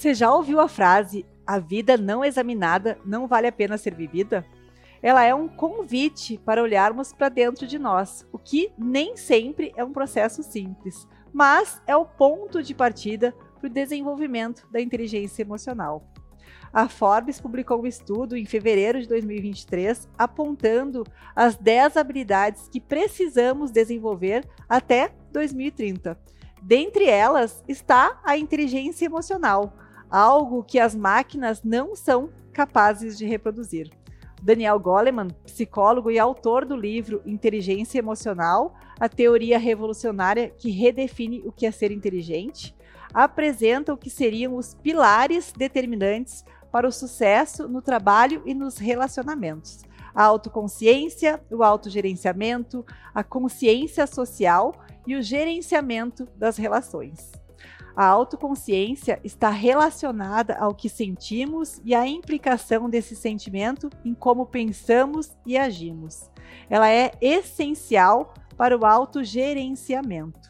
Você já ouviu a frase: a vida não examinada não vale a pena ser vivida? Ela é um convite para olharmos para dentro de nós, o que nem sempre é um processo simples, mas é o ponto de partida para o desenvolvimento da inteligência emocional. A Forbes publicou um estudo em fevereiro de 2023 apontando as 10 habilidades que precisamos desenvolver até 2030. Dentre elas está a inteligência emocional, algo que as máquinas não são capazes de reproduzir. Daniel Goleman, psicólogo e autor do livro Inteligência Emocional, a teoria revolucionária que redefine o que é ser inteligente, apresenta o que seriam os pilares determinantes para o sucesso no trabalho e nos relacionamentos. A autoconsciência, o autogerenciamento, a consciência social e o gerenciamento das relações. A autoconsciência está relacionada ao que sentimos e à implicação desse sentimento em como pensamos e agimos. Ela é essencial para o autogerenciamento.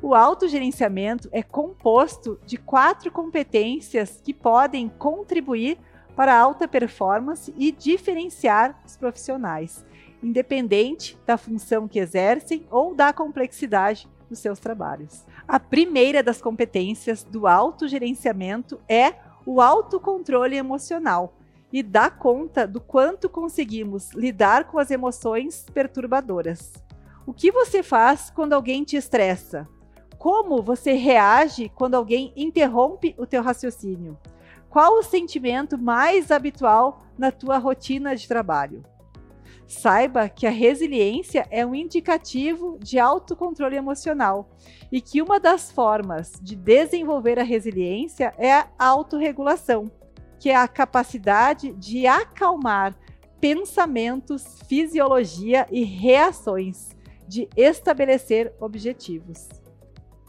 O autogerenciamento é composto de quatro competências que podem contribuir para a alta performance e diferenciar os profissionais, independente da função que exercem ou da complexidade dos seus trabalhos. A primeira das competências do autogerenciamento é o autocontrole emocional e dá conta do quanto conseguimos lidar com as emoções perturbadoras. O que você faz quando alguém te estressa? Como você reage quando alguém interrompe o teu raciocínio? Qual o sentimento mais habitual na tua rotina de trabalho? Saiba que a resiliência é um indicativo de autocontrole emocional e que uma das formas de desenvolver a resiliência é a autorregulação, que é a capacidade de acalmar pensamentos, fisiologia e reações, de estabelecer objetivos.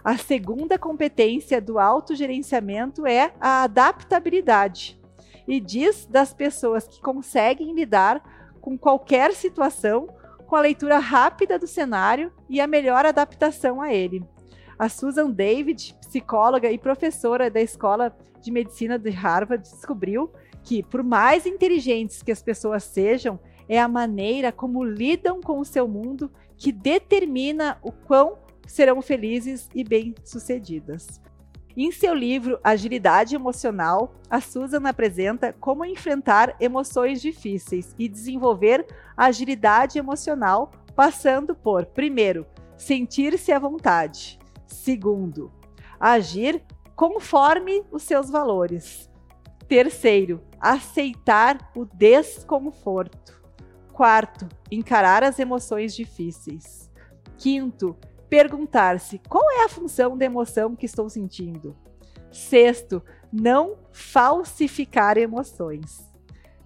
A segunda competência do autogerenciamento é a adaptabilidade e diz das pessoas que conseguem lidar com qualquer situação com a leitura rápida do cenário e a melhor adaptação a ele. A Susan David, psicóloga e professora da Escola de Medicina de Harvard, descobriu que, por mais inteligentes que as pessoas sejam, é a maneira como lidam com o seu mundo que determina o quão serão felizes e bem-sucedidas. Em seu livro Agilidade Emocional, a Susan apresenta como enfrentar emoções difíceis e desenvolver agilidade emocional, passando por, primeiro, sentir-se à vontade, segundo, agir conforme os seus valores, terceiro, aceitar o desconforto, quarto, encarar as emoções difíceis, quinto, perguntar-se qual é a função da emoção que estou sentindo. Sexto, não falsificar emoções.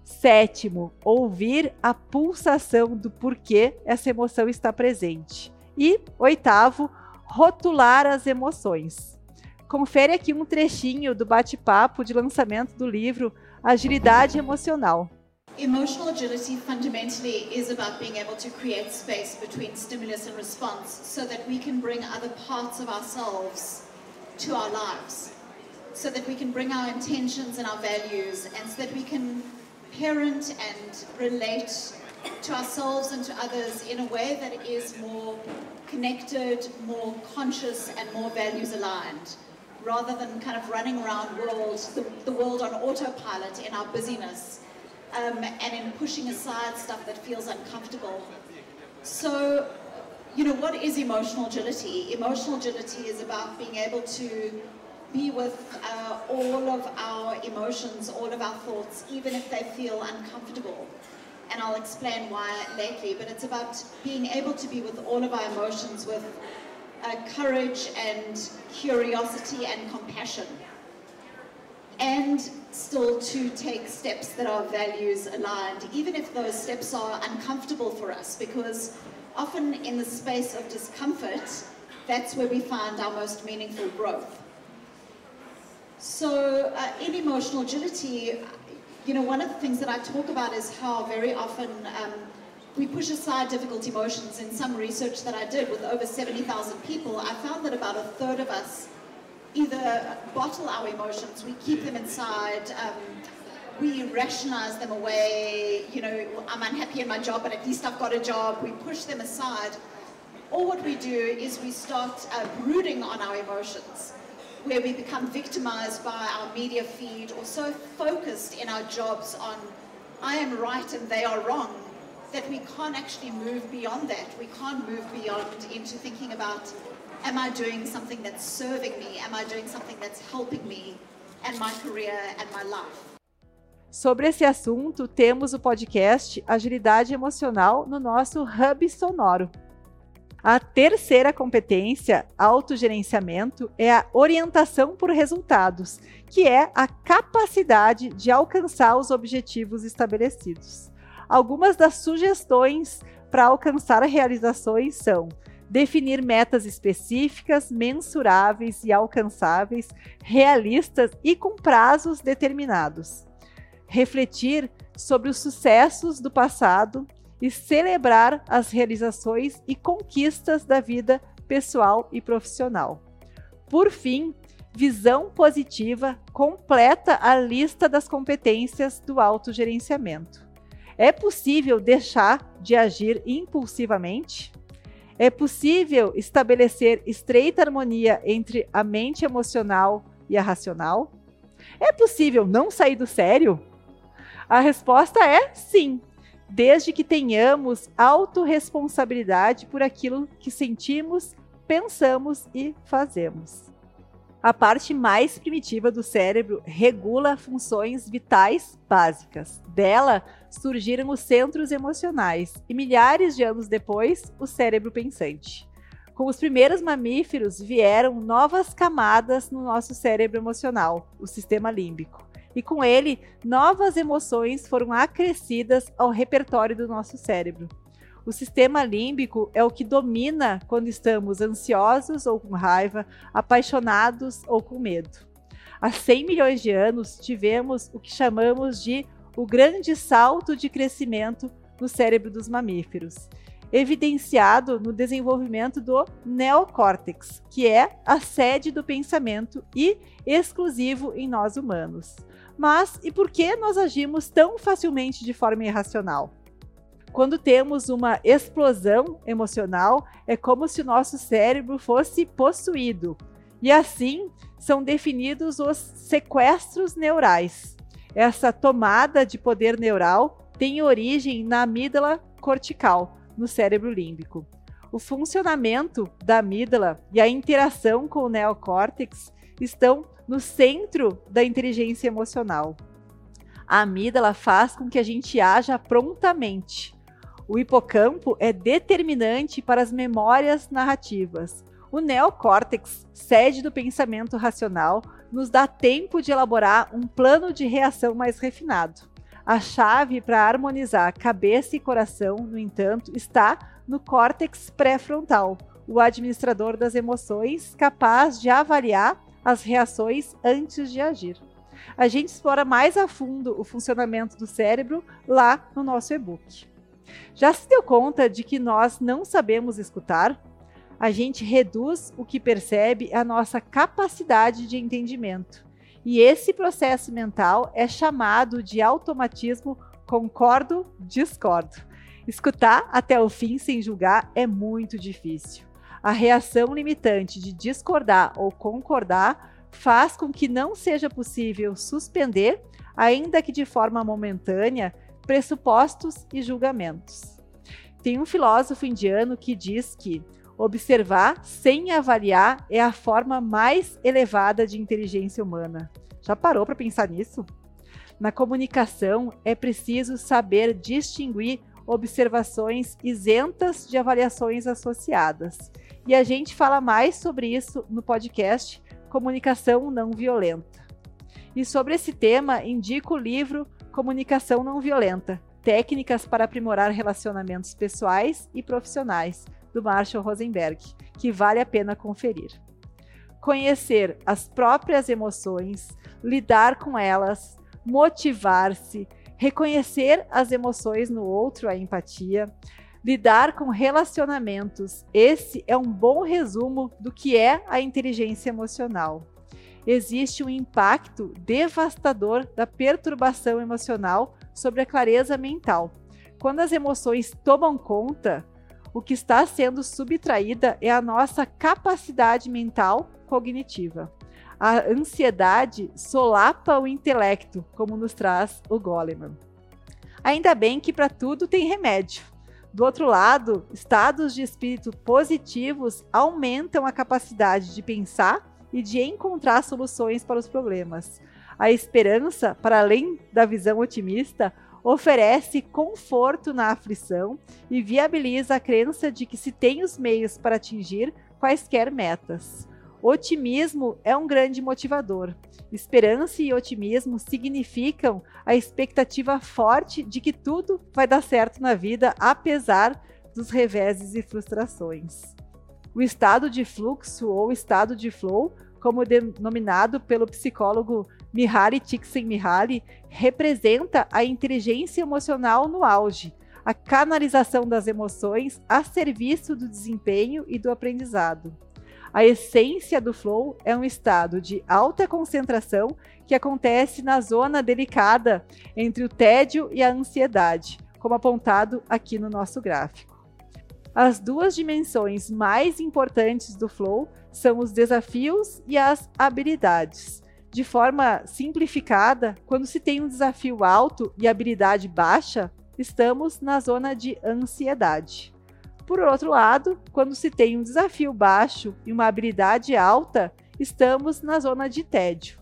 Sétimo, ouvir a pulsação do porquê essa emoção está presente. E oitavo, rotular as emoções. Confere aqui um trechinho do bate-papo de lançamento do livro Agilidade Emocional. Emotional agility fundamentally is about being able to create space between stimulus and response so that we can bring other parts of ourselves to our lives. So that we can bring our intentions and our values and so that we can parent and relate to ourselves and to others in a way that is more connected, more conscious and more values aligned rather than kind of running around world, the, the world on autopilot in our busyness um, and in pushing aside stuff that feels uncomfortable. So, you know, what is emotional agility? Emotional agility is about being able to be with uh, all of our emotions, all of our thoughts, even if they feel uncomfortable. And I'll explain why lately, but it's about being able to be with all of our emotions with uh, courage and curiosity and compassion and still to take steps that are values aligned, even if those steps are uncomfortable for us, because often in the space of discomfort, that's where we find our most meaningful growth. So uh, in emotional agility, you know, one of the things that I talk about is how very often um, we push aside difficult emotions. In some research that I did with over 70,000 people, I found that about a third of us either bottle our emotions, we keep them inside, um, we rationalize them away, you know, I'm unhappy in my job, but at least I've got a job, we push them aside. Or what we do is we start uh, brooding on our emotions, where we become victimized by our media feed or so focused in our jobs on I am right and they are wrong that we can't actually move beyond that. We can't move beyond into thinking about am I doing something that's serving me? Am I doing something that's helping me and my career and my life? Sobre esse assunto, temos o podcast Agilidade Emocional no nosso Hub Sonoro. A terceira competência, autogerenciamento, é a orientação por resultados, que é a capacidade de alcançar os objetivos estabelecidos. Algumas das sugestões para alcançar realizações são definir metas específicas, mensuráveis e alcançáveis, realistas e com prazos determinados. Refletir sobre os sucessos do passado e celebrar as realizações e conquistas da vida pessoal e profissional. Por fim, visão positiva completa a lista das competências do autogerenciamento. É possível deixar de agir impulsivamente? É possível estabelecer estreita harmonia entre a mente emocional e a racional? É possível não sair do sério? A resposta é sim, desde que tenhamos autorresponsabilidade por aquilo que sentimos, pensamos e fazemos. A parte mais primitiva do cérebro regula funções vitais básicas. Dela surgiram os centros emocionais e milhares de anos depois, o cérebro pensante. Com os primeiros mamíferos vieram novas camadas no nosso cérebro emocional, o sistema límbico. E com ele, novas emoções foram acrescidas ao repertório do nosso cérebro. O sistema límbico é o que domina quando estamos ansiosos ou com raiva, apaixonados ou com medo. Há 100 milhões de anos, tivemos o que chamamos de o grande salto de crescimento no cérebro dos mamíferos, evidenciado no desenvolvimento do neocórtex, que é a sede do pensamento e exclusivo em nós humanos. Mas e por que nós agimos tão facilmente de forma irracional? Quando temos uma explosão emocional, é como se o nosso cérebro fosse possuído. E assim são definidos os sequestros neurais. Essa tomada de poder neural tem origem na amígdala cortical, no cérebro límbico. O funcionamento da amígdala e a interação com o neocórtex estão no centro da inteligência emocional. A amígdala faz com que a gente haja prontamente, o hipocampo é determinante para as memórias narrativas. O neocórtex, sede do pensamento racional, nos dá tempo de elaborar um plano de reação mais refinado. A chave para harmonizar cabeça e coração, no entanto, está no córtex pré-frontal, o administrador das emoções, capaz de avaliar as reações antes de agir. A gente explora mais a fundo o funcionamento do cérebro lá no nosso e-book. Já se deu conta de que nós não sabemos escutar? A gente reduz o que percebe à nossa capacidade de entendimento. E esse processo mental é chamado de automatismo concordo-discordo. Escutar até o fim sem julgar é muito difícil. A reação limitante de discordar ou concordar faz com que não seja possível suspender, ainda que de forma momentânea, pressupostos e julgamentos. Tem um filósofo indiano que diz que observar sem avaliar é a forma mais elevada de inteligência humana. Já parou para pensar nisso? Na comunicação é preciso saber distinguir observações isentas de avaliações associadas. E a gente fala mais sobre isso no podcast Comunicação Não Violenta. E sobre esse tema, indico o livro Comunicação não violenta: técnicas para aprimorar relacionamentos pessoais e profissionais, do Marshall Rosenberg, que vale a pena conferir. Conhecer as próprias emoções, lidar com elas, motivar-se, reconhecer as emoções no outro, a empatia, lidar com relacionamentos. Esse é um bom resumo do que é a inteligência emocional. Existe um impacto devastador da perturbação emocional sobre a clareza mental. Quando as emoções tomam conta, o que está sendo subtraída é a nossa capacidade mental cognitiva. A ansiedade solapa o intelecto, como nos traz o Goleman. Ainda bem que para tudo tem remédio. Do outro lado, estados de espírito positivos aumentam a capacidade de pensar e de encontrar soluções para os problemas. A esperança, para além da visão otimista, oferece conforto na aflição e viabiliza a crença de que se tem os meios para atingir quaisquer metas. Otimismo é um grande motivador. Esperança e otimismo significam a expectativa forte de que tudo vai dar certo na vida, apesar dos reveses e frustrações. O estado de fluxo ou estado de flow, como denominado pelo psicólogo Mihaly Csikszentmihalyi, representa a inteligência emocional no auge, a canalização das emoções a serviço do desempenho e do aprendizado. A essência do flow é um estado de alta concentração que acontece na zona delicada entre o tédio e a ansiedade, como apontado aqui no nosso gráfico. As duas dimensões mais importantes do flow são os desafios e as habilidades de forma simplificada, quando se tem um desafio alto e habilidade baixa, estamos na zona de ansiedade. Por outro lado, quando se tem um desafio baixo e uma habilidade alta, estamos na zona de tédio.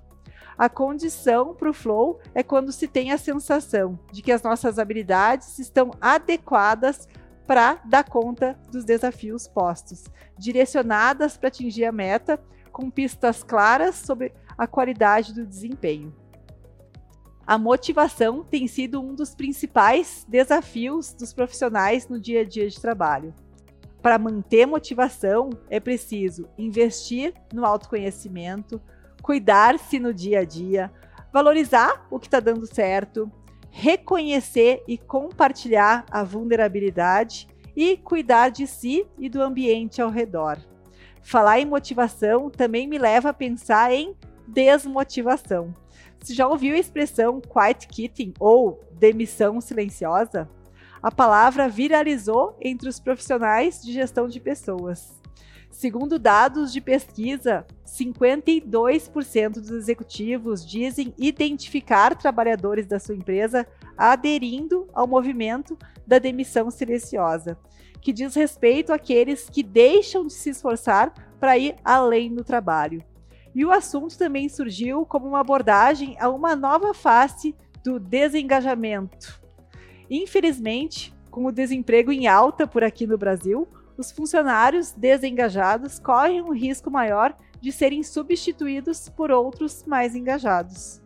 A condição para o flow é quando se tem a sensação de que as nossas habilidades estão adequadas para dar conta dos desafios postos, direcionadas para atingir a meta, com pistas claras sobre a qualidade do desempenho. A motivação tem sido um dos principais desafios dos profissionais no dia a dia de trabalho. Para manter motivação, é preciso investir no autoconhecimento, cuidar-se no dia a dia, valorizar o que está dando certo, reconhecer e compartilhar a vulnerabilidade e cuidar de si e do ambiente ao redor. Falar em motivação também me leva a pensar em desmotivação. Você já ouviu a expressão quiet quitting ou demissão silenciosa? A palavra viralizou entre os profissionais de gestão de pessoas. Segundo dados de pesquisa, 52% dos executivos dizem identificar trabalhadores da sua empresa aderindo ao movimento da demissão silenciosa, que diz respeito àqueles que deixam de se esforçar para ir além do trabalho. E o assunto também surgiu como uma abordagem a uma nova face do desengajamento. Infelizmente, com o desemprego em alta por aqui no Brasil, os funcionários desengajados correm um risco maior de serem substituídos por outros mais engajados.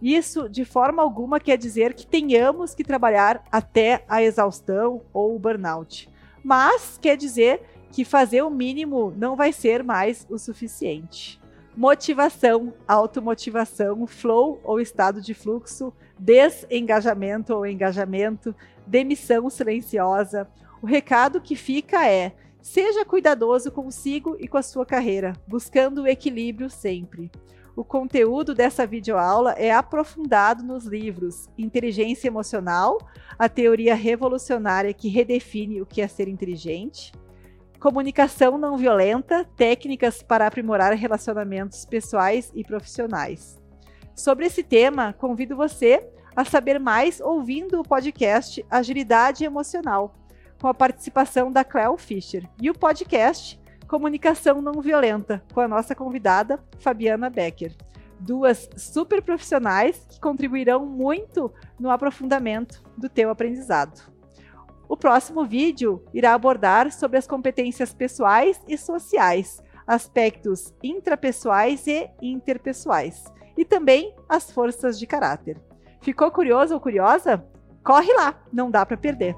Isso, de forma alguma, quer dizer que tenhamos que trabalhar até a exaustão ou o burnout, mas quer dizer que fazer o mínimo não vai ser mais o suficiente motivação, automotivação, flow ou estado de fluxo, desengajamento ou engajamento, demissão silenciosa. O recado que fica é: seja cuidadoso consigo e com a sua carreira, buscando o equilíbrio sempre. O conteúdo dessa videoaula é aprofundado nos livros Inteligência Emocional, a teoria revolucionária que redefine o que é ser inteligente, comunicação não violenta, técnicas para aprimorar relacionamentos pessoais e profissionais. Sobre esse tema, convido você a saber mais ouvindo o podcast Agilidade Emocional, com a participação da Cleo Fischer, e o podcast Comunicação Não Violenta, com a nossa convidada Fabiana Becker. Duas super profissionais que contribuirão muito no aprofundamento do teu aprendizado. O próximo vídeo irá abordar sobre as competências pessoais e sociais, aspectos intrapessoais e interpessoais, e também as forças de caráter. Ficou curioso ou curiosa? Corre lá, não dá para perder.